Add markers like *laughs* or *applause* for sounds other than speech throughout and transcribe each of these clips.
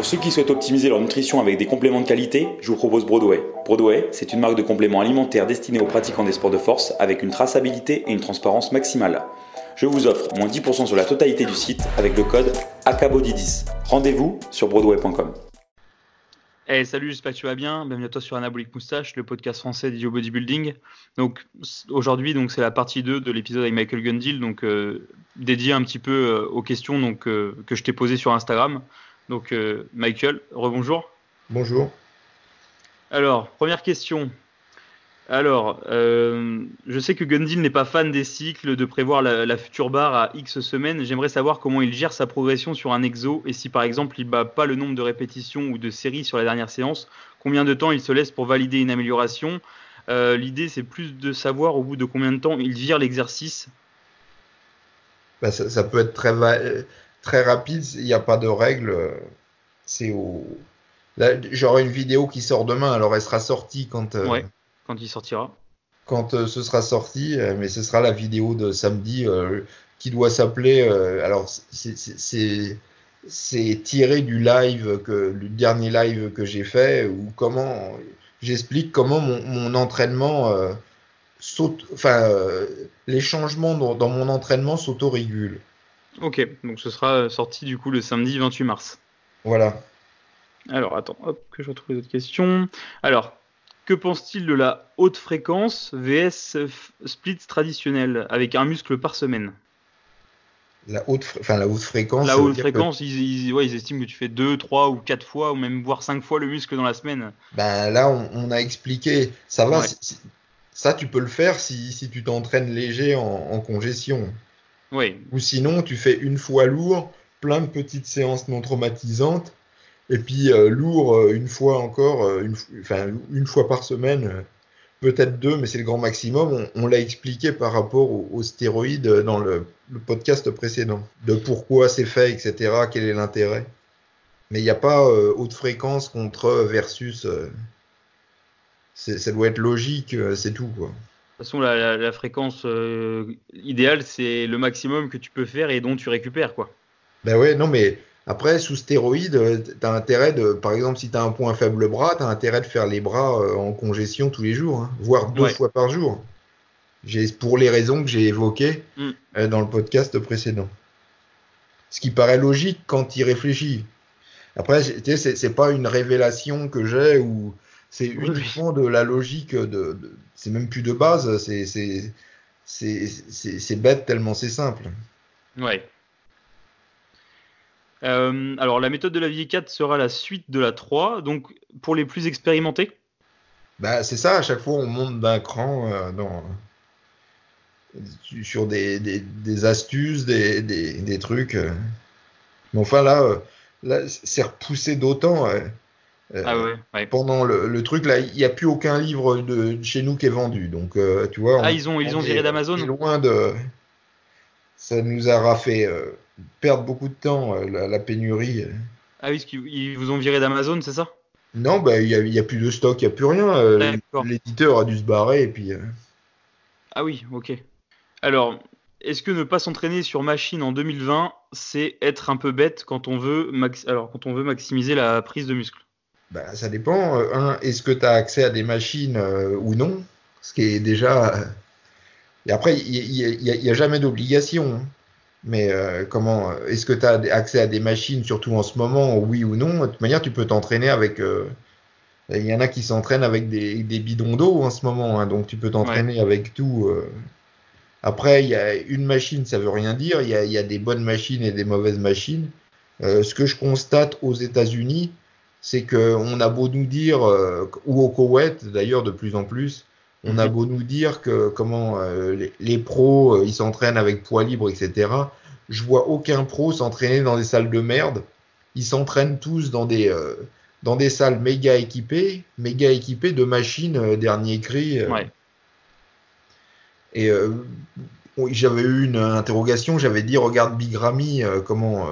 Pour ceux qui souhaitent optimiser leur nutrition avec des compléments de qualité, je vous propose Broadway. Broadway, c'est une marque de compléments alimentaires destinée aux pratiquants des sports de force avec une traçabilité et une transparence maximale. Je vous offre moins 10% sur la totalité du site avec le code ACABODY10. Rendez-vous sur broadway.com. Hey, salut, j'espère que tu vas bien. Bienvenue à toi sur Anabolic Moustache, le podcast français dédié bodybuilding. Aujourd'hui, c'est la partie 2 de l'épisode avec Michael Gundil, donc euh, dédié un petit peu euh, aux questions euh, que je t'ai posées sur Instagram. Donc Michael, rebonjour. Bonjour. Alors première question. Alors, euh, je sais que Gundil n'est pas fan des cycles, de prévoir la, future barre à X semaines. J'aimerais savoir comment il gère sa progression sur un exo et si par exemple il bat pas le nombre de répétitions ou de séries sur la dernière séance, combien de temps il se laisse pour valider une amélioration? Euh, l'idée c'est plus de savoir au bout de combien de temps il vire l'exercice. Bah, ça, peut être très, très rapide, il n'y a pas de règle. C'est au... J'aurai une vidéo qui sort demain, alors elle sera sortie quand. Euh, quand il sortira Quand euh, ce sera sorti, euh, mais ce sera la vidéo de samedi euh, qui doit s'appeler. alors, c'est tiré du live, que, du dernier live que j'ai fait, ou comment j'explique comment mon, entraînement saute, enfin, les changements dans, mon entraînement s'autorégulent. Ok, donc ce sera sorti du coup le samedi 28 mars. Voilà. Alors, attends, hop, que je retrouve les autres questions. Alors, que pense-t-il de la haute fréquence VS splits traditionnel avec un muscle par semaine? La haute, enfin, la haute fréquence. La haute fréquence, ils, estiment que tu fais 2, 3 ou 4 fois, ou même voire 5 fois le muscle dans la semaine. Ben là, on, a expliqué. Ça va, ça tu peux le faire si, tu t'entraînes léger en, en, congestion. Oui. Ou sinon, tu fais une fois lourd, plein de petites séances non traumatisantes, et puis euh, lourd euh, une fois encore, euh, une, fois par semaine, peut-être deux, mais c'est le grand maximum. On, l'a expliqué par rapport aux, stéroïdes dans le, podcast précédent, de pourquoi c'est fait, etc., quel est l'intérêt. Mais il n'y a pas haute fréquence contre versus. ça doit être logique, c'est tout. Quoi. De toute façon, la, la fréquence idéale, c'est le maximum que tu peux faire et dont tu récupères. quoi. Ben ouais, non, mais après, sous stéroïdes, euh, tu as intérêt de, par exemple, si tu as un point faible bras, tu as intérêt de faire les bras euh, en congestion tous les jours, hein, voire deux fois par jour. Pour les raisons que j'ai évoquées mm. euh, dans le podcast précédent. Ce qui paraît logique quand il réfléchit. Après, tu sais, c'est pas une révélation que j'ai ou c'est uniquement de la logique de, c'est même plus de base, c'est bête tellement c'est simple. Ouais. Euh, alors, la méthode de la vie 4 sera la suite de la 3, donc pour les plus expérimentés? Bah, C'est ça, à chaque fois on monte d'un cran euh, dans, sur des, des, astuces, des, des, trucs. Euh. Mais enfin là, là c'est repoussé d'autant. Ah ouais, Pendant le, le, truc, là, il n'y a plus aucun livre de, chez nous qui est vendu. Donc, tu vois. ah, ils ont, ils ont viré d'Amazon loin de. Ça nous aura fait perdre beaucoup de temps, euh, la, pénurie. Ah oui, ils vous ont viré d'Amazon, c'est ça? Non, bah, il n'y a, plus de stock, il n'y a plus rien. Euh, l'éditeur a dû se barrer et puis. Euh. Ah oui, ok. Alors, est-ce que ne pas s'entraîner sur machine en 2020, c'est être un peu bête quand on veut, Alors, quand on veut maximiser la prise de muscle? Bah, Ça dépend. est-ce que tu as accès à des machines ou non? Ce qui est déjà. Et après, il n'y a, jamais d'obligation. Hein. Mais euh, comment euh, est-ce que tu as accès à des machines, surtout en ce moment, oui ou non? De toute manière, tu peux t'entraîner avec. Euh, il y en a qui s'entraînent avec des, des bidons d'eau en ce moment, hein, donc tu peux t'entraîner avec tout. Après, il y a une machine, ça veut rien dire. Il y a, y a des bonnes machines et des mauvaises machines. ce que je constate aux États-Unis, c'est qu'on a beau nous dire, ou au Koweït d'ailleurs de plus en plus, on a mhm. beau nous dire que comment euh, les, pros euh, ils s'entraînent avec poids libre, etc. Je vois aucun pro s'entraîner dans des salles de merde. Ils s'entraînent tous dans des euh, dans des salles méga équipées, méga équipées de machines dernier cri. Ouais. Et j'avais eu une interrogation, j'avais dit regarde Big Ramy comment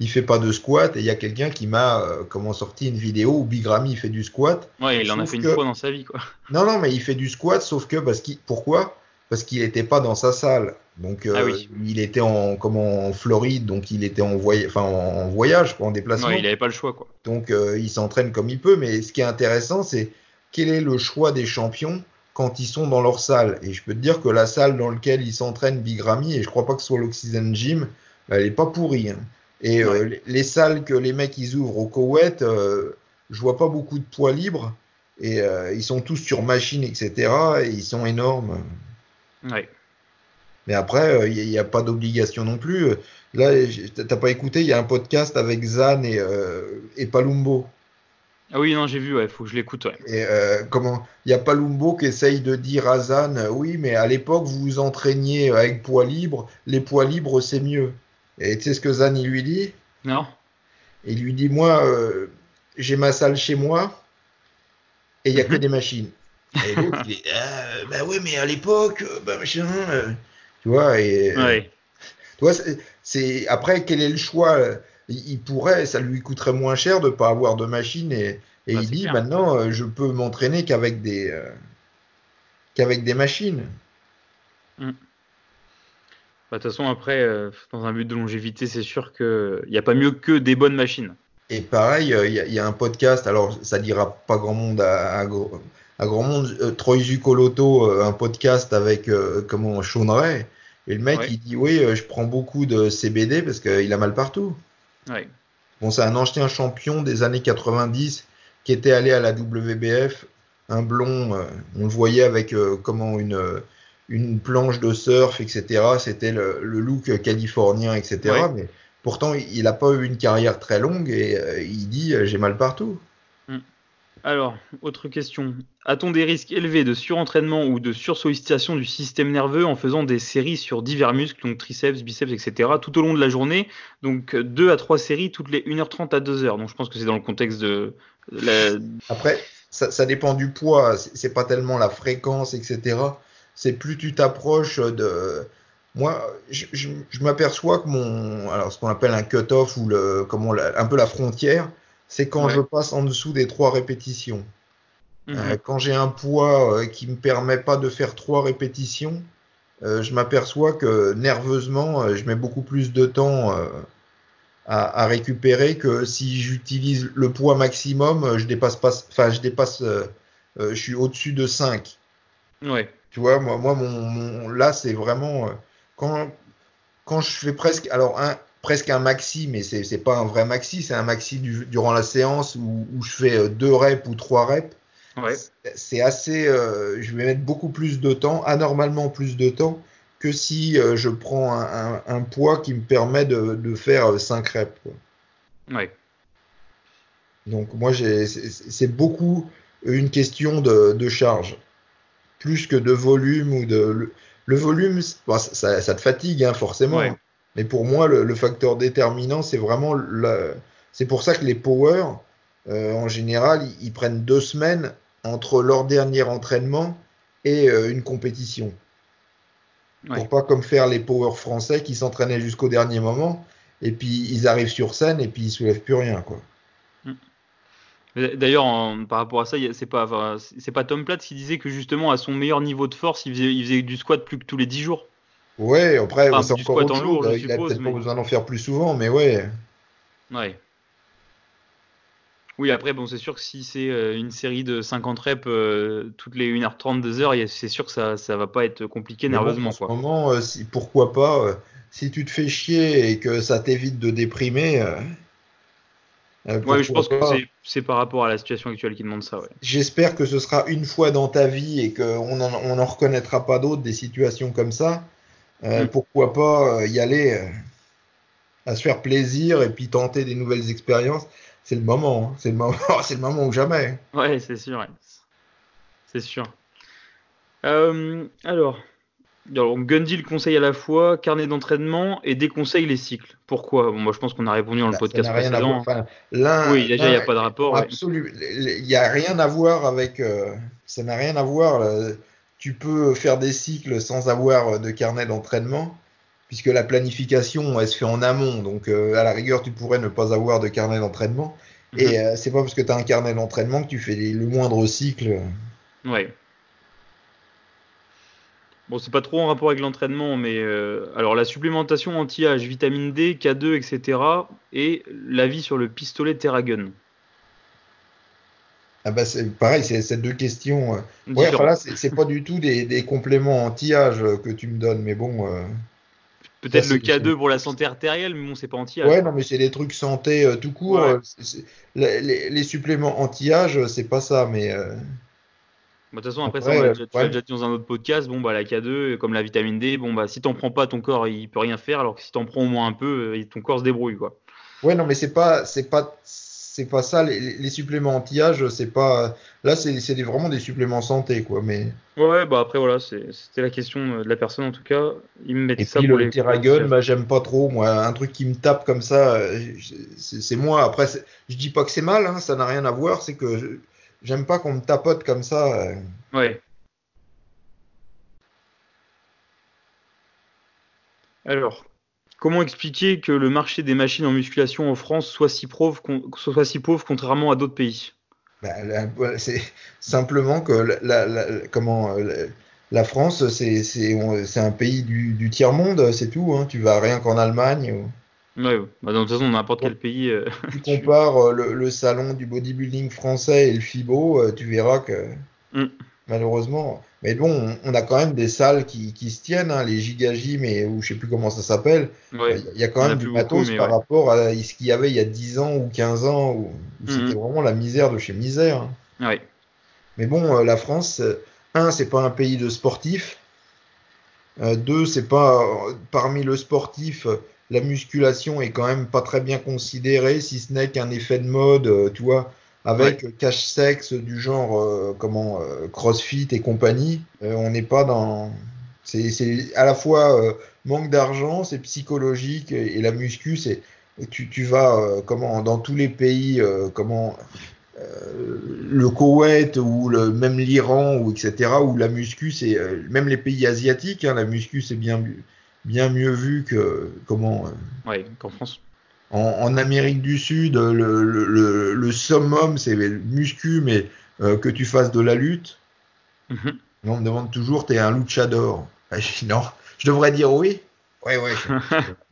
il fait pas de squat et il y a quelqu'un qui m'a euh, comment sorti une vidéo où Big Ramy fait du squat. Ouais, il en a fait une fois dans sa vie quoi. *laughs* Non non mais il fait du squat sauf que parce qu'il pourquoi? Parce qu'il n'était pas dans sa salle. Donc, euh, Ah oui. il était en, comment, en Floride, donc il était en, voy- enfin, en, voyage, quoi, en déplacement. Ouais, il avait pas le choix, quoi. Donc, euh, il s'entraîne comme il peut. Mais ce qui est intéressant, c'est quel est le choix des champions quand ils sont dans leur salle. Et je peux te dire que la salle dans laquelle ils s'entraînent, Big Ramy, et je crois pas que ce soit l'Oxygen Gym, elle est pas pourrie. hein. Et euh, les- les salles que les mecs ils ouvrent au Koweït, euh, je vois pas beaucoup de poids libres. Et euh, ils sont tous sur machine, etc. Et ils sont énormes. Ouais. Mais après, il n'y a, pas d'obligation non plus. Là, t'as pas écouté, il y a un podcast avec Zan et, euh, et Palumbo. Ah oui, non, j'ai vu, ouais, faut que je l'écoute, ouais. Et euh, comment Il y a Palumbo qui essaye de dire à Zan, euh, oui, mais à l'époque, vous vous entraîniez avec poids libre. Les poids libres, c'est mieux. Et tu sais ce que Zan, il lui dit? Non Il lui dit, moi, euh, j'ai ma salle chez moi et il n'y a que Mhm. des machines. Et l'autre, il est, ah, bah ouais, mais à l'époque, euh, bah machin. euh, tu vois, et. euh, Ouais. Tu vois, c'est- après quel est le choix? Euh, il, pourrait, ça lui coûterait moins cher de pas avoir de machine et, et Ah, il dit clair. maintenant euh, je peux m'entraîner qu'avec des euh, qu'avec des machines. Bah, De toute façon, après, euh, dans un but de longévité, c'est sûr qu'il n'y a pas mieux que des bonnes machines. Et pareil, euh, il y, a- il y a un podcast, alors ça dira pas grand monde à, à gr- à grand monde, euh, Troy Zucoloto, euh, un podcast avec comment Sean Ray, et le mec Ouais. il dit oui, je prends beaucoup de CBD parce qu'il a mal partout. Ouais. Bon, c'est un ancien champion des années 90 qui était allé à la WBF, un blond, on le voyait avec comment une, une planche de surf, etc. C'était le, le look californien, etc. Ouais. Mais pourtant, il n'a pas eu une carrière très longue et euh, il dit euh, j'ai mal partout. Alors, autre question. A-t-on des risques élevés de surentraînement ou de sursollicitation du système nerveux en faisant des séries sur divers muscles, donc triceps, biceps, etc., tout au long de la journée? Donc, 2 à 3 séries toutes les 1h30 à 2h. Donc, je pense que c'est dans le contexte de la... Après, ça, ça dépend du poids, c'est c'est pas tellement la fréquence, etc. C'est plus tu t'approches de. Moi, je, je- je m'aperçois que mon. Alors, ce qu'on appelle un cut-off ou le, comment, un peu la frontière, c'est quand Ouais. je passe en dessous des trois répétitions. Mhm. Euh, quand j'ai un poids euh, qui me permet pas de faire trois répétitions, euh, je m'aperçois que nerveusement, je mets beaucoup plus de temps à, à récupérer que si j'utilise le poids maximum, je dépasse pas, enfin, je dépasse, je suis au-dessus de 5. Ouais. Tu vois, moi, moi mon, mon- là, c'est vraiment euh, quand, quand je fais presque, alors un, presque un maxi, mais c'est c'est pas un vrai maxi, c'est un maxi du- durant la séance où, où je fais euh, deux reps ou trois reps. Ouais. C'est assez, euh, je vais mettre beaucoup plus de temps, anormalement plus de temps, que si euh, je prends un, un- un poids qui me permet de, de faire 5 reps. quoi. Ouais. Donc moi, j'ai- c'est c'est beaucoup une question de, de charge, plus que de volume ou de le, le volume, bon, ça, ça- ça te fatigue hein, forcément. Ouais. Mais pour moi, le, le facteur déterminant, c'est vraiment c'est pour ça que les power, euh, en général, ils, ils prennent deux semaines entre leur dernier entraînement et euh, une compétition. Ouais. Pour pas comme faire les power français qui s'entraînaient jusqu'au dernier moment et puis ils arrivent sur scène et puis ils soulèvent plus rien quoi. D'ailleurs, par rapport à ça, c'est pas, enfin, c'est pas Tom Platz qui disait que justement, à son meilleur niveau de force, il faisait, il faisait du squat plus que tous les 10 jours. Ouais, après, Enfin, c'est encore autre en lourd, je Il a suppose, peut-être pas mais- besoin d'en faire plus souvent, mais ouais. Ouais. Oui, après, bon, c'est sûr que si c'est euh, une série de 50 reps euh, toutes les 1h30, 2h, il y a- c'est sûr que ça, ça va pas être compliqué bon, nerveusement, ce moment, euh, si, pourquoi pas, euh, si tu te fais chier et que ça t'évite de déprimer. Euh, Ouais, je pense que pas. c'est- c'est par rapport à la situation actuelle qui demande ça, ouais. J'espère que ce sera une fois dans ta vie et qu'on n'en on en reconnaîtra pas d'autres des situations comme ça. Euh, Mm. Pourquoi pas euh, y aller euh, à se faire plaisir et puis tenter des nouvelles expériences. C'est le moment, hein. c'est le moment, *laughs* c'est le moment ou jamais. Ouais, c'est sûr, ouais. C'est sûr. Euh, alors, alors, Gundy le conseille à la fois carnet d'entraînement et déconseille les cycles. Pourquoi? Bon, moi, je pense qu'on a répondu dans le Ça- podcast précédent. Enfin, Oui, déjà, il n'y a pas de rapport. Absolument. Il n'y a rien à voir avec. euh, ça n'a rien à voir. là. Tu peux faire des cycles sans avoir de carnet d'entraînement, puisque la planification, elle se fait en amont. Donc, euh, à la rigueur, tu pourrais ne pas avoir de carnet d'entraînement. Mhm. Et euh, c'est pas parce que tu as un carnet d'entraînement que tu fais les- le moindre cycle. Ouais. Bon, c'est pas trop en rapport avec l'entraînement, mais euh, alors la supplémentation anti-âge, vitamine D, K2, etc. et l'avis sur le pistolet Terragun. Ah bah c'est pareil, c'est ces deux questions. euh. Ouais, enfin là, c'est pas du tout des, des compléments anti-âge euh, que tu me donnes, mais bon. euh, Peut-être le c'est- K2 pour la santé artérielle, mais bon, c'est pas anti-âge. Ouais, non, mais c'est des trucs santé euh, tout court. Ouais. les, les- les suppléments anti-âge, c'est pas ça, mais De toute façon, après, Après, ça, on l'a déjà, tu ouais. l'as déjà dit dans un autre podcast. Bon, bah, la K2, comme la vitamine D, bon, bah, si t'en prends pas, ton corps, il peut rien faire, alors que si t'en prends au moins un peu, euh, ton corps se débrouille, quoi. ouais, non, mais c'est pas, c'est pas, c'est pas ça. Les, les suppléments anti-âge, c'est pas. Là, c'est vraiment des suppléments santé, quoi. Mais Ouais, bah, après, voilà, c'était la question euh, de la personne, en tout cas. Il me mettait et ça puis pour le les. Terragun, bah, j'aime pas trop. Moi, un truc qui me tape comme ça, euh, c'est moi. Après, je dis pas que c'est mal, hein, ça n'a rien à voir. C'est que j'aime pas qu'on me tapote comme ça. euh. Ouais. Alors, comment expliquer que le marché des machines en musculation en France soit si pauvre, con- soit si pauvre contrairement à d'autres pays? Bah, c'est simplement que la, la- la- comment, euh, la, France, c'est un pays du, du tiers-monde, c'est tout. Hein. Tu vas rien qu'en Allemagne. ou- Ouais, ouais. Bah, de toute façon, n'importe quel pays. euh, *laughs* Tu compares euh, le, le salon du bodybuilding français et le FIBO, euh, tu verras que Mm. malheureusement. Mais bon, on, a quand même des salles qui, qui se tiennent, hein, les Gigagym et ou je sais plus comment ça s'appelle. Ouais. Il y a quand a même du matos beaucoup, par rapport à ce qu'il y avait il y a 10 ans ou 15 ans où, où Mhm. c'était vraiment la misère de chez misère. hein. Mais bon, la France, un, c'est pas un pays de sportifs. Euh, deux, c'est pas euh, parmi le sportif, la musculation est quand même pas très bien considérée, si ce n'est qu'un effet de mode, euh, tu vois, avec cache sexe du genre euh, comment euh, CrossFit et compagnie. Euh, on n'est pas dans. C'est c'est à la fois manque d'argent, c'est psychologique et, et la muscu, c'est tu, tu vas comment dans tous les pays comment le Koweït ou le, même l'Iran ou etc où la muscu c'est même les pays asiatiques hein, la muscu c'est bien bien mieux vu que comment euh, Ouais, qu'en France. en, en Amérique du Sud le, le, le, le summum c'est le muscu mais euh, que tu fasses de la lutte Mhm. On me demande toujours t'es un luchador Ah, je non je devrais dire oui ouais je- *laughs*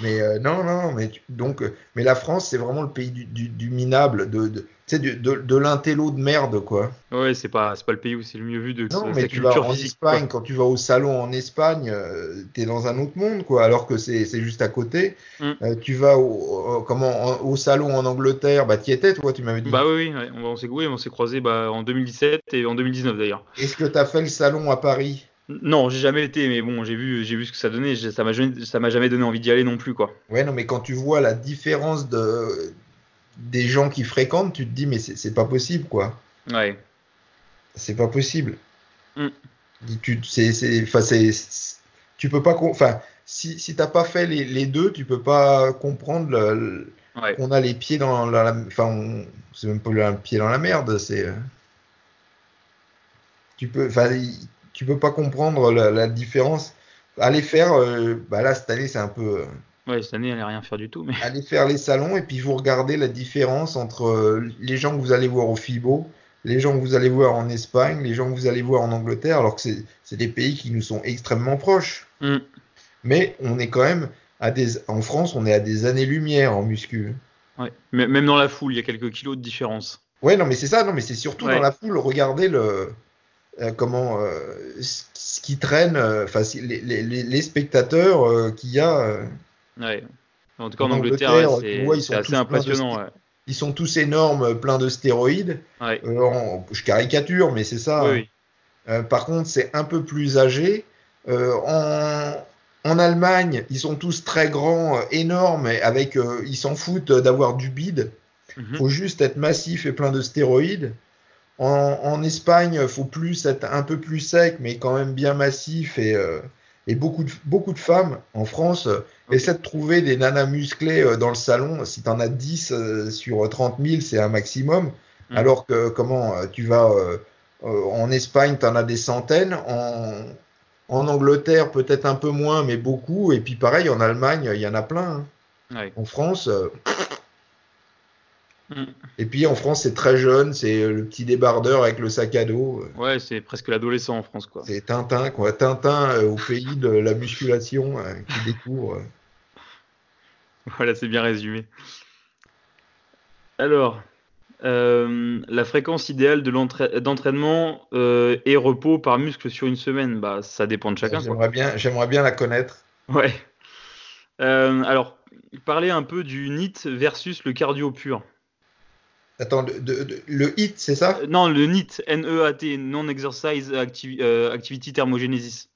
mais euh, non non mais donc euh, mais la France c'est vraiment le pays du, du, du minable de, de de, de l'intello de merde quoi Ouais, c'est pas, pas le pays où c'est le mieux vu de non mais tu vas en physique. quoi. Espagne quand tu vas au salon en Espagne euh, t'es dans un autre monde quoi alors que c'est juste à côté Mm. Euh, tu vas au, comment en- au salon en Angleterre bah t'y étais toi tu m'avais dit Bah oui, oui, ouais, on, s'est on s'est croisés bah, en 2017 et en 2019 d'ailleurs. est-ce que t'as fait le salon à Paris? Non, j'ai jamais été, mais bon, j'ai vu, j'ai vu ce que ça donnait. Ça m'a jamais, ça m'a jamais donné envie d'y aller non plus, quoi. Ouais, non, mais quand tu vois la différence de des gens qui fréquentent, tu te dis, mais c'est pas possible, quoi. Ouais. C'est pas possible. Mm. Tu, c'est, tu peux pas, enfin, si, si t'as pas fait les, les deux, tu peux pas comprendre le- le- Ouais. qu'on a les pieds dans la, enfin, c'est même pas un pied dans la merde, c'est, euh, tu peux, enfin, tu peux pas comprendre la, la différence. Aller faire, euh, bah là, cette année, c'est un peu, euh, Ouais, cette année, elle allait rien faire du tout, mais. allez faire les salons et puis vous regardez la différence entre euh, les gens que vous allez voir au FIBO, les gens que vous allez voir en Espagne, les gens que vous allez voir en Angleterre, alors que c'est des pays qui nous sont extrêmement proches. Mm. Mais on est quand même à des, en France, on est à des années-lumière en muscu. Ouais. Mais- Même dans la foule, il y a quelques kilos de différence. Ouais, non, mais c'est ça, non, mais c'est surtout Ouais. dans la foule, regardez le, comment, euh, ce qui traîne, euh, enfin, les, les, les- les spectateurs euh, qu'il y a. euh, Ouais. En tout cas, en, En Angleterre, c'est assez impressionnant. Ouais. ils sont tous énormes, euh, pleins de stéroïdes. Ouais. Euh, en- je caricature, mais c'est ça. Oui, hein. oui. Euh, par contre, c'est un peu plus âgé. Euh, en, en Allemagne, ils sont tous très grands, euh, énormes, et avec, euh, ils s'en foutent d'avoir du bide. Mhm. faut juste être massif et plein de stéroïdes. En, en Espagne, faut plus être un peu plus sec, mais quand même bien massif et, euh, et beaucoup, de, beaucoup de femmes. En France, euh, Ok. essaie de trouver des nanas musclées euh, dans le salon. Si tu en as 10 euh, sur 30 000, c'est un maximum. Mm. Alors que comment euh, tu vas euh, euh, en Espagne, tu en as des centaines. En, en Angleterre, peut-être un peu moins, mais beaucoup. Et puis pareil, en Allemagne, il y en a plein. hein. Ouais. En France, euh. Et puis en France, c'est très jeune, c'est le petit débardeur avec le sac à dos. Ouais, c'est presque l'adolescent en France, quoi. C'est Tintin, quoi. Tintin euh, au pays de la musculation euh, qui découvre. euh. Voilà, c'est bien résumé. Alors, euh, la fréquence idéale de d'entraînement euh, et repos par muscle sur une semaine, bah, ça dépend de chacun. J'aimerais bien, j'aimerais bien la connaître. Ouais. Euh, alors, parler un peu du NIT versus le cardio pur. Attends, de- de- de- le HIT, c'est ça? Euh, non, le NEAT, N-E-A-T, Non-Exercise Activi- euh, Activity Thermogenesis.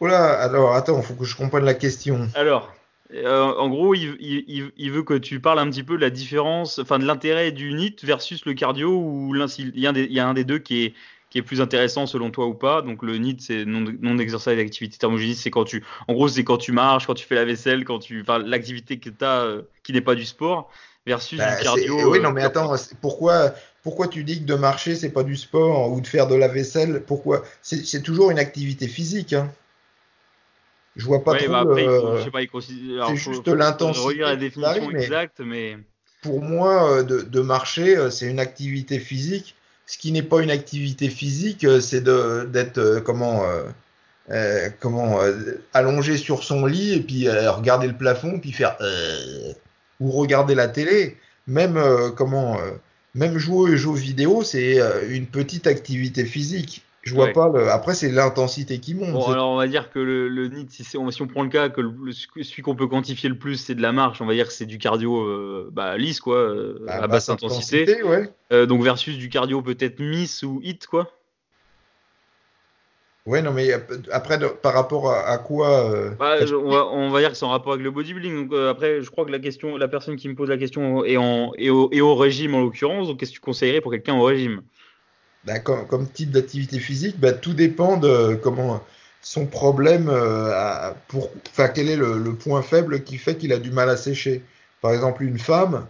Oh là, alors attends, faut que je comprenne la question. Alors, euh, en gros, il, il- il- il veut que tu parles un petit peu de la différence, enfin de l'intérêt du NEAT versus le cardio, ou il y, a un des- il y a un des deux qui est, qui est plus intéressant selon toi ou pas. Donc le NEAT, c'est non, non thermogenesis, c'est quand tu, en gros, c'est quand tu marches, quand tu fais la vaisselle, quand tu, enfin, l'activité que tu as qui n'est pas du sport, versus Bah, du c'est- cardio. oui, euh, non, mais attends, pourquoi, pourquoi tu dis que de marcher, c'est pas du sport ou de faire de la vaisselle Pourquoi? C'est toujours une activité physique. Hein. Je vois pas Ouais, trop. bah après, je sais pas, c'est juste l'intensité la définition mais- exacte, mais Pour moi, euh, de, de marcher, euh, c'est une activité physique. Ce qui n'est pas une activité physique, c'est d'être comment, euh, comment euh, allongé sur son lit et puis regarder le plafond puis faire ou regarder la télé. Même euh, comment, euh, même jouer aux jeux vidéo, c'est euh, une petite activité physique. Je vois Ouais. pas le. Après, c'est l'intensité qui monte. Bon, alors on va dire que le, le NEAT, si, si on prend le cas que le- celui qu'on peut quantifier le plus, c'est de la marche, on va dire que c'est du cardio euh, bah, lisse, quoi, bah, à basse intensité. ouais. Donc versus du cardio peut-être miss ou hit, quoi. Ouais, non, mais après, par rapport à, à quoi euh, Bah, on, va, on va dire que c'est en rapport avec le bodybuilding. Donc euh, après, je crois que la question, la personne qui me pose la question est, en, est, au, est au régime en l'occurrence. Donc qu'est-ce que tu conseillerais pour quelqu'un au régime? Bah, comme, comme type d'activité physique, bah, tout dépend de comment son problème, euh, pour, quel est le, le point faible qui fait qu'il a du mal à sécher. Par exemple, une femme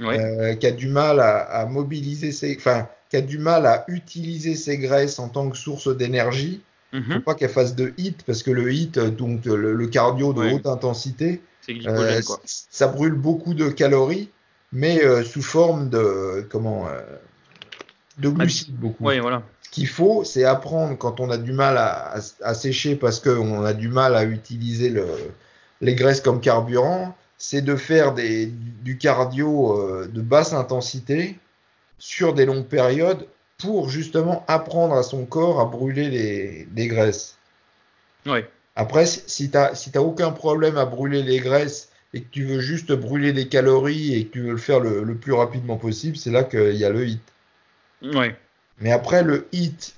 Ouais. euh, qui a du mal à, à mobiliser ses, enfin, qui a du mal à utiliser ses graisses en tant que source d'énergie. Mhm. Faut pas qu'elle fasse de HIT parce que le HIT, euh, donc le, le cardio de Ouais. haute intensité, glycogène, euh, quoi. ça brûle beaucoup de calories, mais euh, sous forme de comment euh, de glucides beaucoup. Ouais, voilà. Ce qu'il faut, c'est apprendre quand on a du mal à, à- à sécher parce qu'on a du mal à utiliser le- les graisses comme carburant, c'est de faire des, du cardio euh, de basse intensité sur des longues périodes pour justement apprendre à son corps à brûler les, les graisses. Ouais. Après, si tu n'as si aucun problème à brûler les graisses et que tu veux juste brûler des calories et que tu veux le faire le, le plus rapidement possible, c'est là qu'il y a le hit. Ouais. Mais après, le hit,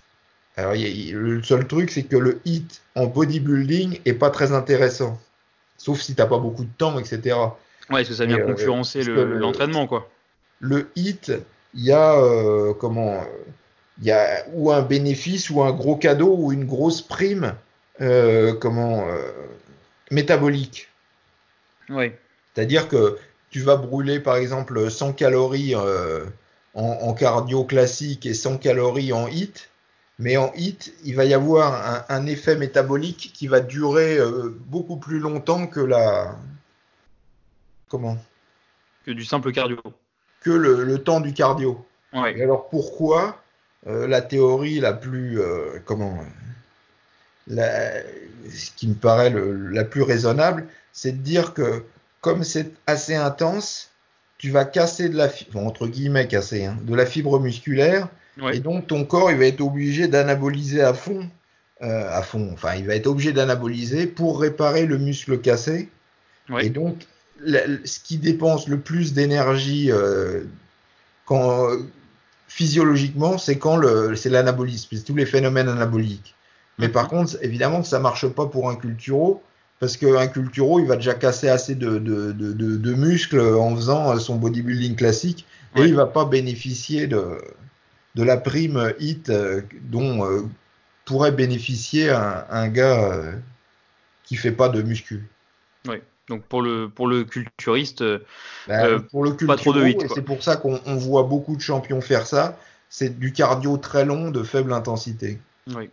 alors y a- le seul truc, c'est que le hit en bodybuilding est pas très intéressant. Sauf si t'as pas beaucoup de temps, etc. Ouais, parce que ça vient Et, euh, concurrencer le- l'entraînement, quoi. Le hit, il y a euh, comment Il y a ou un bénéfice ou un gros cadeau ou une grosse prime euh, comment euh, métabolique. C'est-à-dire que tu vas brûler par exemple 100 calories euh, en, en cardio classique et 100 calories en HIT, mais en HIT, il va y avoir un, un effet métabolique qui va durer beaucoup plus longtemps que la comment? Que du simple cardio. que le, le temps du cardio. Et alors pourquoi euh, la théorie la plus euh, comment la- ce qui me paraît le- la plus raisonnable, c'est de dire que comme c'est assez intense, tu vas casser de la fibre, entre guillemets casser, hein, de la fibre musculaire, Ouais. et donc ton corps il va être obligé d'anaboliser à fond, euh, à fond, enfin il va être obligé d'anaboliser pour réparer le muscle cassé. Ouais. Et donc la- ce qui dépense le plus d'énergie quand physiologiquement, c'est quand le c'est l'anabolisme, c'est tous les phénomènes anaboliques. Mais par contre, évidemment ça marche pas pour un culturo, parce qu'un culturo, il va déjà casser assez de, de, de, de- muscles en faisant son bodybuilding classique, et Ouais. il va pas bénéficier de, de la prime hit euh, dont euh, pourrait bénéficier un, un gars euh, qui fait pas de muscu. Donc pour le, pour le culturiste, euh, Bah, Euh, pour le pas trop de hit, c'est pour ça qu'on on voit beaucoup de champions faire ça. C'est du cardio très long de faible intensité. ouais.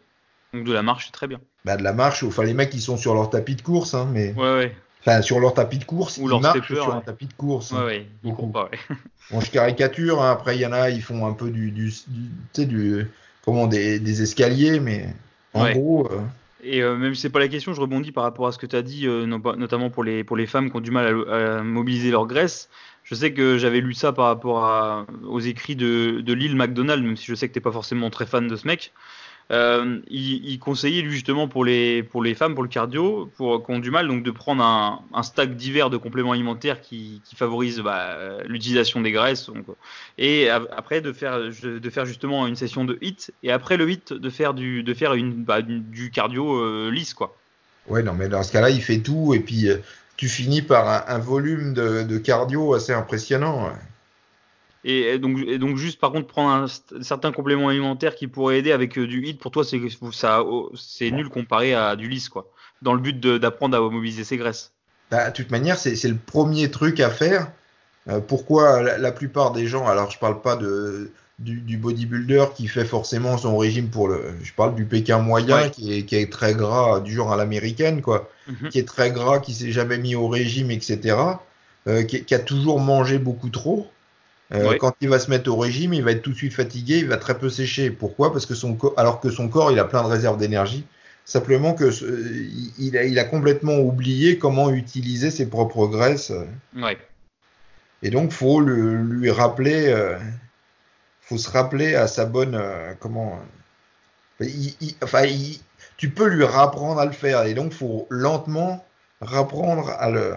donc de la marche, c'est très bien. Bah, de la marche, enfin les mecs qui sont sur leur tapis de course, hein, mais Ouais, ouais. Enfin, sur leur tapis de course, Ou ils marchent stepper, sur ouais. un tapis de course. Ouais, ouais, ils courent pas. *laughs* Bon, je caricature, hein, après il y en a, ils font un peu du, du, du- tu sais, du, comment, des, des escaliers, mais en gros, euh, Et euh, même si c'est pas la question, je rebondis par rapport à ce que tu as dit, euh, notamment pour les, pour les femmes qui ont du mal à, à mobiliser leur graisse. Je sais que j'avais lu ça par rapport à, aux écrits de, de Lil McDonald, même si je sais que t'es pas forcément très fan de ce mec. Euh, il, il conseillait lui justement pour les, pour les femmes, pour le cardio, pour qui ont du mal, donc de prendre un, un stack divers de compléments alimentaires qui, qui favorisent bah, l'utilisation des graisses. Et a- après de faire, de faire justement une session de hit, et après le hit de faire du, de faire une, bah, du, cardio euh, lisse quoi. ouais, non, mais dans ce cas-là, il fait tout, et puis euh, tu finis par un, volume de, cardio assez impressionnant. Et, donc, et donc juste par contre prendre un certain complément alimentaire qui pourrait aider avec euh, du hit, pour toi c'est ça, oh, c'est nul comparé à du lisse quoi. Dans le but d'apprendre à mobiliser ses graisses. Bah, de toute manière, c'est le premier truc à faire. Euh, pourquoi la, la plupart des gens, alors je parle pas de, du, du bodybuilder qui fait forcément son régime pour le. Je parle du Pékin moyen Ouais. qui, est, qui est très gras, du genre à l'américaine, quoi. Mhm. Qui est très gras, qui s'est jamais mis au régime, etc. euh, qui, qui a toujours mangé beaucoup trop. Euh. Quand il va se mettre au régime, il va être tout de suite fatigué, il va très peu sécher. Pourquoi? Parce que son corps, alors que son corps, il a plein de réserves d'énergie. Simplement que ce- il, a, il a complètement oublié comment utiliser ses propres graisses. Ouais. Et donc, faut le- lui rappeler, euh, faut se rappeler à sa bonne, euh, comment, euh, il- il- enfin, il- tu peux lui rapprendre à le faire. Et donc, faut lentement rapprendre à le.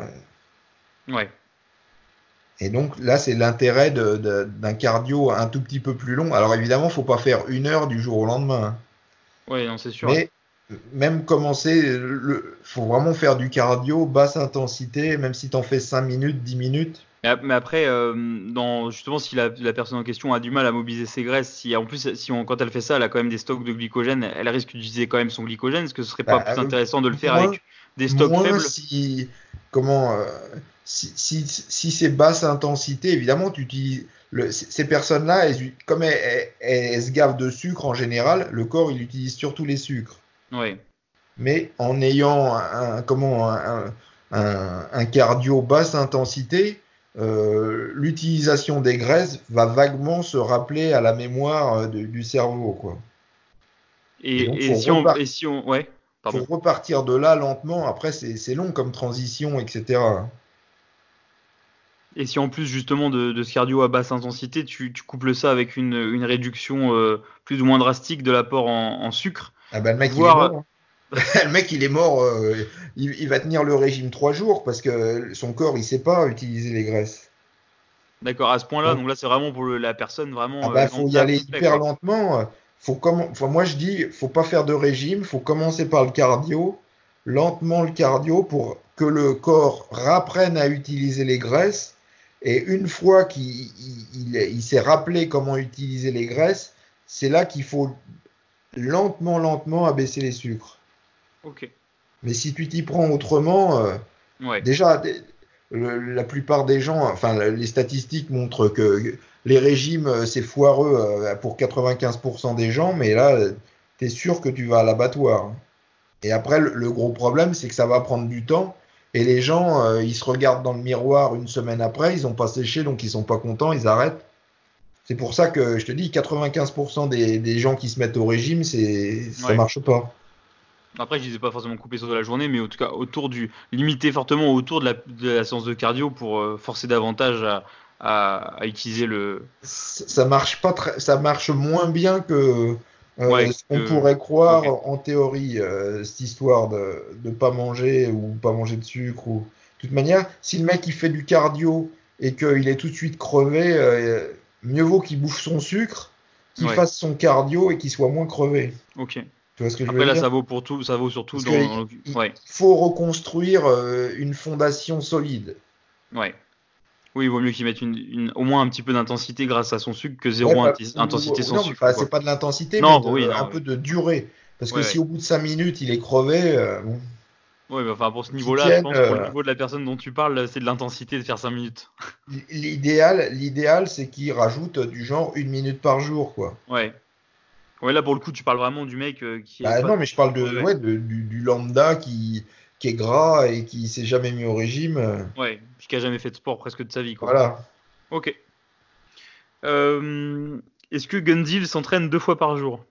Ouais. Et donc là, c'est l'intérêt d'un cardio un tout petit peu plus long. Alors évidemment, faut pas faire une heure du jour au lendemain. Ouais, non, c'est sûr. Mais même commencer, le, faut vraiment faire du cardio basse intensité, même si tu en fais 5 minutes, 10 minutes. Mais ap- mais après, euh, dans, justement, si la, la personne en question a du mal à mobiliser ses graisses, si en plus, si on, quand elle fait ça, elle a quand même des stocks de glycogène, elle risque d'utiliser quand même son glycogène. Est-ce que ce serait pas Bah, plus euh, intéressant de le faire moins- avec des stocks Moins faibles si, comment, euh, si, si, si c'est basse intensité, évidemment, tu utilises. Le, ces personnes-là, comme elles, elles- elles se gavent de sucre en général, le corps il utilise surtout les sucres. Ouais. mais en ayant un, un- comment, un, un- un cardio basse intensité, euh, l'utilisation des graisses va vaguement se rappeler à la mémoire euh, de- du cerveau. Quoi. Et, Et donc, et faut si on, et si on, ouais, Faut repartir de là lentement. Après, c'est long comme transition, etc. Et si en plus justement de, de ce cardio à basse intensité, tu, tu couples ça avec une, une réduction euh, plus ou moins drastique de l'apport en, en sucre. Ah bah, le mec, il est mort. *laughs* le mec, il est mort. euh, il, il va tenir le régime trois jours parce que son corps, il sait pas utiliser les graisses. D'accord, à ce point-là, Ouais. donc là c'est vraiment pour le- la personne vraiment. Ah euh, bah, faut y aller hyper quoi. lentement. Faut enfin, moi je dis, faut pas faire de régime, faut commencer par le cardio, lentement le cardio pour que le corps rapprenne à utiliser les graisses. Et une fois qu'il il, il- il s'est rappelé comment utiliser les graisses, c'est là qu'il faut lentement, lentement abaisser les sucres. Ok. Mais si tu t'y prends autrement, euh, Ouais. Déjà, le- la plupart des gens, enfin, les statistiques montrent que les régimes, euh, c'est foireux euh, pour 95% des gens, mais là, tu es sûr que tu vas à l'abattoir. Et après, le, le gros problème, c'est que ça va prendre du temps. Et les gens, euh, ils se regardent dans le miroir une semaine après, ils n'ont pas séché, donc ils sont pas contents, ils arrêtent. C'est pour ça que je te dis, 95% des, des gens qui se mettent au régime, c'est, ça Ouais. marche pas. Après, je disais pas forcément couper sur la journée, mais en tout cas autour du limiter fortement autour de la, de la séance de cardio pour euh, forcer davantage à, à, à utiliser le. ça marche pas ça marche moins bien que Ouais, ce qu'on que- pourrait croire en théorie, euh, cette histoire de ne pas manger ou pas manger de sucre. Ou... De toute manière, si le mec il fait du cardio et qu'il est tout de suite crevé, euh, mieux vaut qu'il bouffe son sucre, qu'il Ouais. fasse son cardio et qu'il soit moins crevé. Ok. Tu vois ce que je veux Après là, dire ça vaut pour tout, ça vaut surtout dans. il- Ouais. Il faut reconstruire euh, une fondation solide. Ouais. Oui, il vaut mieux qu'il mette une, une- au moins un petit peu d'intensité grâce à son sucre que zéro Ouais, bah, intensité sans non, sucre. c'est pas de l'intensité, mais de- oui, non, un oui. peu de durée. Parce que Ouais, si ouais. au bout de 5 minutes il est crevé, euh, bon. Ouais, mais enfin pour ce niveau-là, je pense pour le euh, niveau de la personne dont tu parles, c'est de l'intensité de faire 5 minutes. L'idéal, l'idéal, c'est qu'il rajoute du genre une minute par jour, quoi. Ouais. Ouais, là pour le coup, tu parles vraiment du mec euh, qui est Bah non, mais je parle de, du lambda qui, qui est gras et qui s'est jamais mis au régime. euh, Ouais, puis qui a jamais fait de sport presque de sa vie. Quoi. Voilà. Ok. Euh, Est-ce que Gundil s'entraîne deux fois par jour?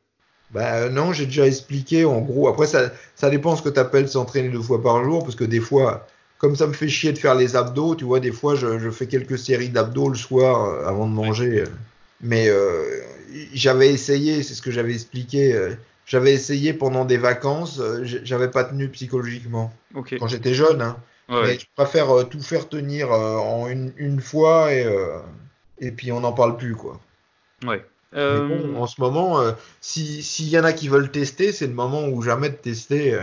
Euh, non, j'ai déjà expliqué en gros. Après, ça, ça dépend ce que tu appelles s'entraîner deux fois par jour, parce que des fois, comme ça me fait chier de faire les abdos, tu vois, des fois, je, je fais quelques séries d'abdos le soir euh, avant de manger. Mais euh, j'avais essayé, c'est ce que j'avais expliqué. J'avais essayé pendant des vacances, euh, j'avais pas tenu psychologiquement. Quand j'étais jeune, hein. Ouais, Mais je préfère euh, tout faire tenir euh, en une, une fois et, et puis on n'en parle plus, quoi. ouais. Bon, en ce moment, si- s'il y en a qui veulent tester, c'est le moment ou jamais de tester.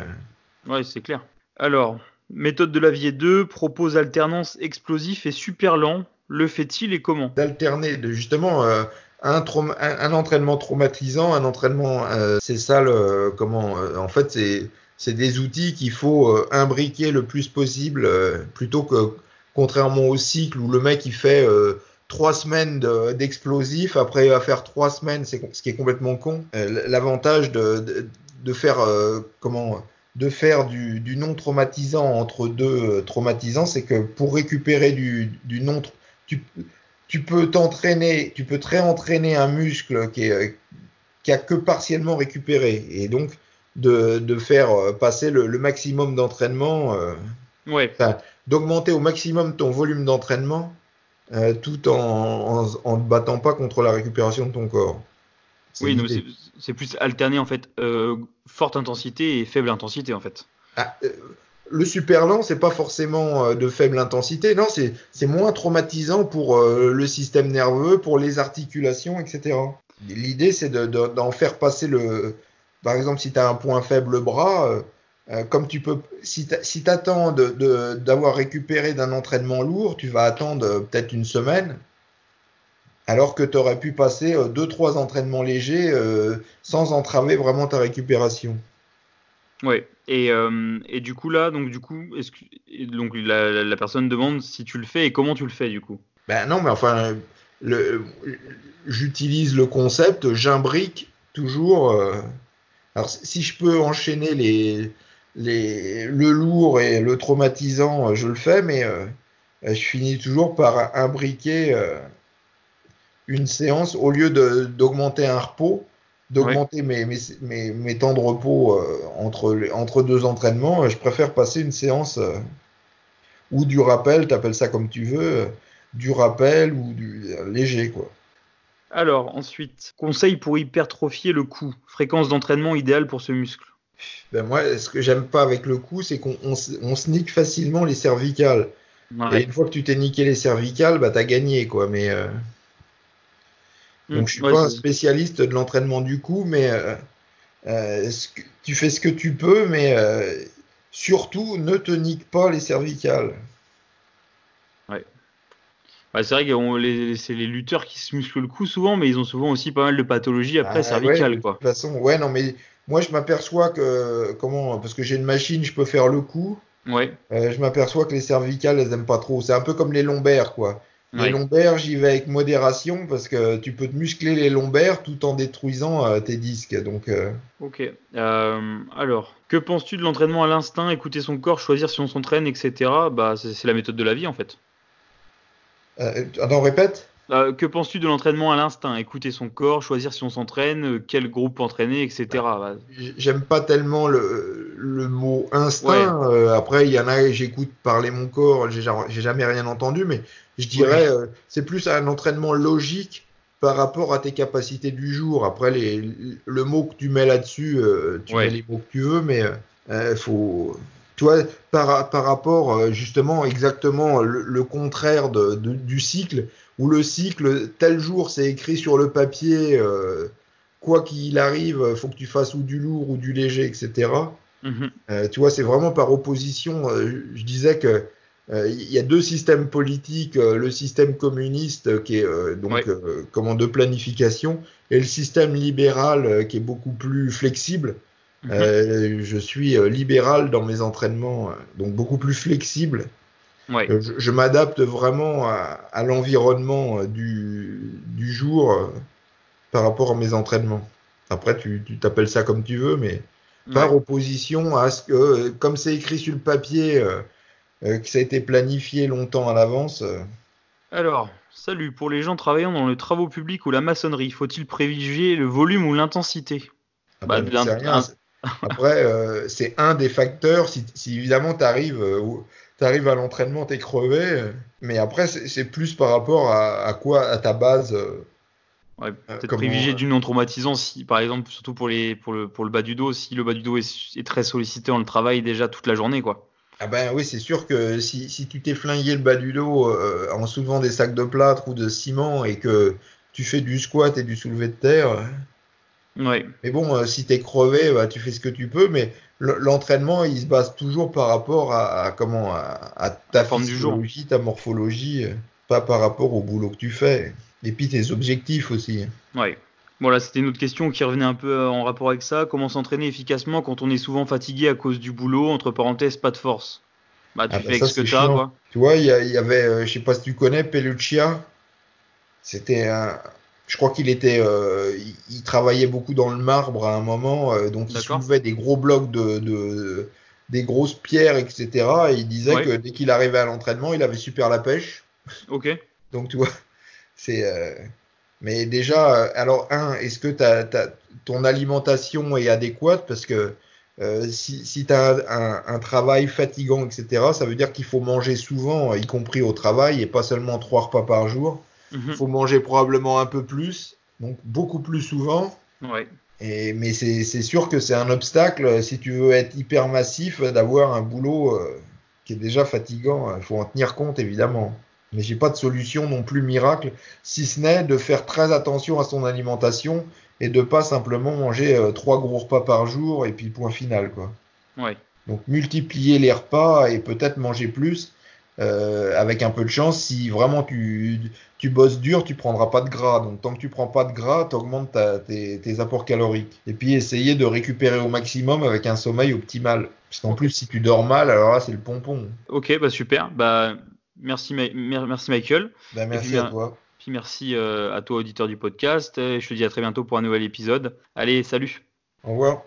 Ouais, c'est clair. Alors, méthode de Lavier 2 propose alternance explosif et super lent. Le fait-il et comment? D'alterner, justement, euh, un, entraînement traumatisant, un entraînement, euh, c'est ça le, comment, euh, en fait, c'est, c'est des outils qu'il faut euh, imbriquer le plus possible, euh, plutôt que, contrairement au cycle où le mec il fait euh, trois semaines de- d'explosif, après il va faire trois semaines, c'est ce qui est complètement con. Euh, L'avantage de, de, de faire, comment, de faire du, du non traumatisant entre deux traumatisants, c'est que pour récupérer du, du non, tu, tu peux t'entraîner, tu peux très entraîner un muscle qui est, euh, qui a que partiellement récupéré, et donc de, de faire euh, passer le, le maximum d'entraînement, euh, Ouais, d'augmenter au maximum ton volume d'entraînement, euh, tout en, en, en te battant pas contre la récupération de ton corps. Oui, c'est plus alterner en fait euh, forte intensité et faible intensité en fait. Ah, euh, le super lent, c'est pas forcément euh, de faible intensité, non, c'est moins traumatisant pour euh, le système nerveux, pour les articulations, etc. L'idée, c'est de- de- d'en faire passer le. Par exemple, si tu as un point faible bras, euh, comme tu peux. Si tu attends d'avoir récupéré d'un entraînement lourd, tu vas attendre peut-être une semaine. Alors que tu aurais pu passer 2-3 entraînements légers sans entraver vraiment ta récupération. Ouais. Et, euh, et du coup là, donc du coup, donc la, la- personne demande si tu le fais et comment tu le fais du coup? Ben non, mais enfin, le, j'utilise le concept, j'imbrique toujours. euh, alors, si je peux enchaîner les, les, le lourd et le traumatisant, euh, je le fais, mais je finis toujours par imbriquer une séance au lieu de- d'augmenter un repos, d'augmenter mes, mes, mes, mes temps de repos euh, entre, entre deux entraînements. euh, Je préfère passer une séance euh, ou du rappel, t'appelles ça comme tu veux. du rappel ou du léger quoi. Alors ensuite, conseil pour hypertrophier le cou. Fréquence d'entraînement idéale pour ce muscle. Ben moi, ce que j'aime pas avec le cou, c'est qu'on on, se- on se nique facilement les cervicales. Et une fois que tu t'es niqué les cervicales, bah t'as gagné quoi. Mais euh, donc je suis Mm, ouais, pas un spécialiste de l'entraînement du cou, mais euh, euh, que- tu fais ce que tu peux, mais euh, surtout ne te nique pas les cervicales. Ouais, c'est vrai que c'est les lutteurs qui se musclent le cou souvent, mais ils ont souvent aussi pas mal de pathologies après Ah, cervicales ouais, de quoi. toute façon, ouais, non, mais moi je m'aperçois que comment, parce que j'ai une machine, je peux faire le cou. Ouais. Je m'aperçois que les cervicales, elles aiment pas trop. C'est un peu comme les lombaires, quoi. Les lombaires, j'y vais avec modération parce que tu peux te muscler les lombaires tout en détruisant euh, tes disques. Donc, euh, Ok. Euh, alors, que penses-tu de l'entraînement à l'instinct, écouter son corps, choisir si on s'entraîne, etc. Bah, c'est la méthode de la vie en fait. attends, répète. Euh, que penses-tu de l'entraînement à l'instinct, écouter son corps, choisir si on s'entraîne, euh, quel groupe entraîner, etc. Bah, J- J'aime pas tellement le, le mot instinct. Euh, après, il y en a, j'écoute parler mon corps, j'ai ja- j'ai jamais rien entendu, mais je dirais, euh, c'est plus un entraînement logique par rapport à tes capacités du jour. Après, les, le mot que tu mets là-dessus, tu Ouais. mets les mots que tu veux, mais faut. Tu vois, par, par rapport justement exactement le, le contraire de, de- du cycle, où le cycle, tel jour, c'est écrit sur le papier, euh, quoi qu'il arrive, faut que tu fasses ou du lourd ou du léger, etc. mhm. Euh, tu vois, c'est vraiment par opposition. euh, je disais que il y a deux systèmes politiques, le système communiste qui est donc Ouais. comment de planification et le système libéral qui est beaucoup plus flexible. Mhm. Je suis libéral dans mes entraînements, donc beaucoup plus flexible. Ouais. Euh, je je m'adapte vraiment à, à l'environnement euh, du, du jour euh, par rapport à mes entraînements. Après, tu t'appelles ça comme tu veux, mais par opposition à ce que, comme c'est écrit sur le papier, que ça a été planifié longtemps à l'avance. Alors, salut, pour les gens travaillant dans le travaux publics ou la maçonnerie, faut-il privilégier le volume ou l'intensité? Ah bah, bah, Après, c'est un des facteurs. Si, évidemment tu arrives, arrives, à l'entraînement, tu es crevé. mais après, c'est plus par rapport à, quoi À ta base Ouais, euh, peut-être privilégier du non traumatisant si, par exemple, surtout pour, les, pour, le, pour le bas du dos, si le bas du dos est, très sollicité, on le travaille déjà toute la journée, quoi. Ah ben oui, c'est sûr que si, si tu t'es flingué le bas du dos euh, en soulevant des sacs de plâtre ou de ciment et que tu fais du squat et du soulevé de terre. Euh, ouais. Mais bon, si tu es crevé, bah, tu fais ce que tu peux, mais l'entraînement, il se base toujours par rapport à, comment à, ta physiologie, ta morphologie, pas par rapport au boulot que tu fais. Et puis tes objectifs aussi. Ouais. Voilà, c'était une autre question qui revenait un peu euh, en rapport avec ça. Comment s'entraîner efficacement quand on est souvent fatigué à cause du boulot, entre parenthèses, pas de force? Bah, tu ah, bah, fais ce que tu as, quoi. Tu vois, il y, avait, euh, je sais pas si tu connais, Pelucia. C'était un. Je crois qu'il était, euh, il, travaillait beaucoup dans le marbre à un moment, donc il soulevait des gros blocs de, des grosses pierres, etc. Et il disait que dès qu'il arrivait à l'entraînement, il avait super la pêche. Ok. Donc tu vois, *laughs* c'est. Euh, mais déjà, euh, alors un, est-ce que ton alimentation est adéquate? Parce que euh, si, si tu as un, travail fatigant, etc., ça veut dire qu'il faut manger souvent, y compris au travail, et pas seulement trois repas par jour. Il mhm. faut manger probablement un peu plus, donc beaucoup plus souvent. Ouais. Et, mais c'est sûr que c'est un obstacle si tu veux être hyper massif d'avoir un boulot qui est déjà fatigant. Il faut en tenir compte évidemment. Mais j'ai pas de solution non plus miracle, si ce n'est de faire très attention à son alimentation et de pas simplement manger euh, trois gros repas par jour et puis point final quoi. Ouais. Donc multiplier les repas et peut-être manger plus euh, avec un peu de chance. Si vraiment tu, tu bosses dur, tu prendras pas de gras. Donc tant que tu prends pas de gras, tu augmentes tes, tes, apports caloriques. Et puis essayer de récupérer au maximum avec un sommeil optimal. Parce qu'en plus si tu dors mal, alors là c'est le pompon. Ok, bah super. Bah Merci, merci Michael. Ben, merci à toi. Puis merci euh, à toi, auditeur du podcast. je te dis à très bientôt pour un nouvel épisode. Allez, salut. Au revoir.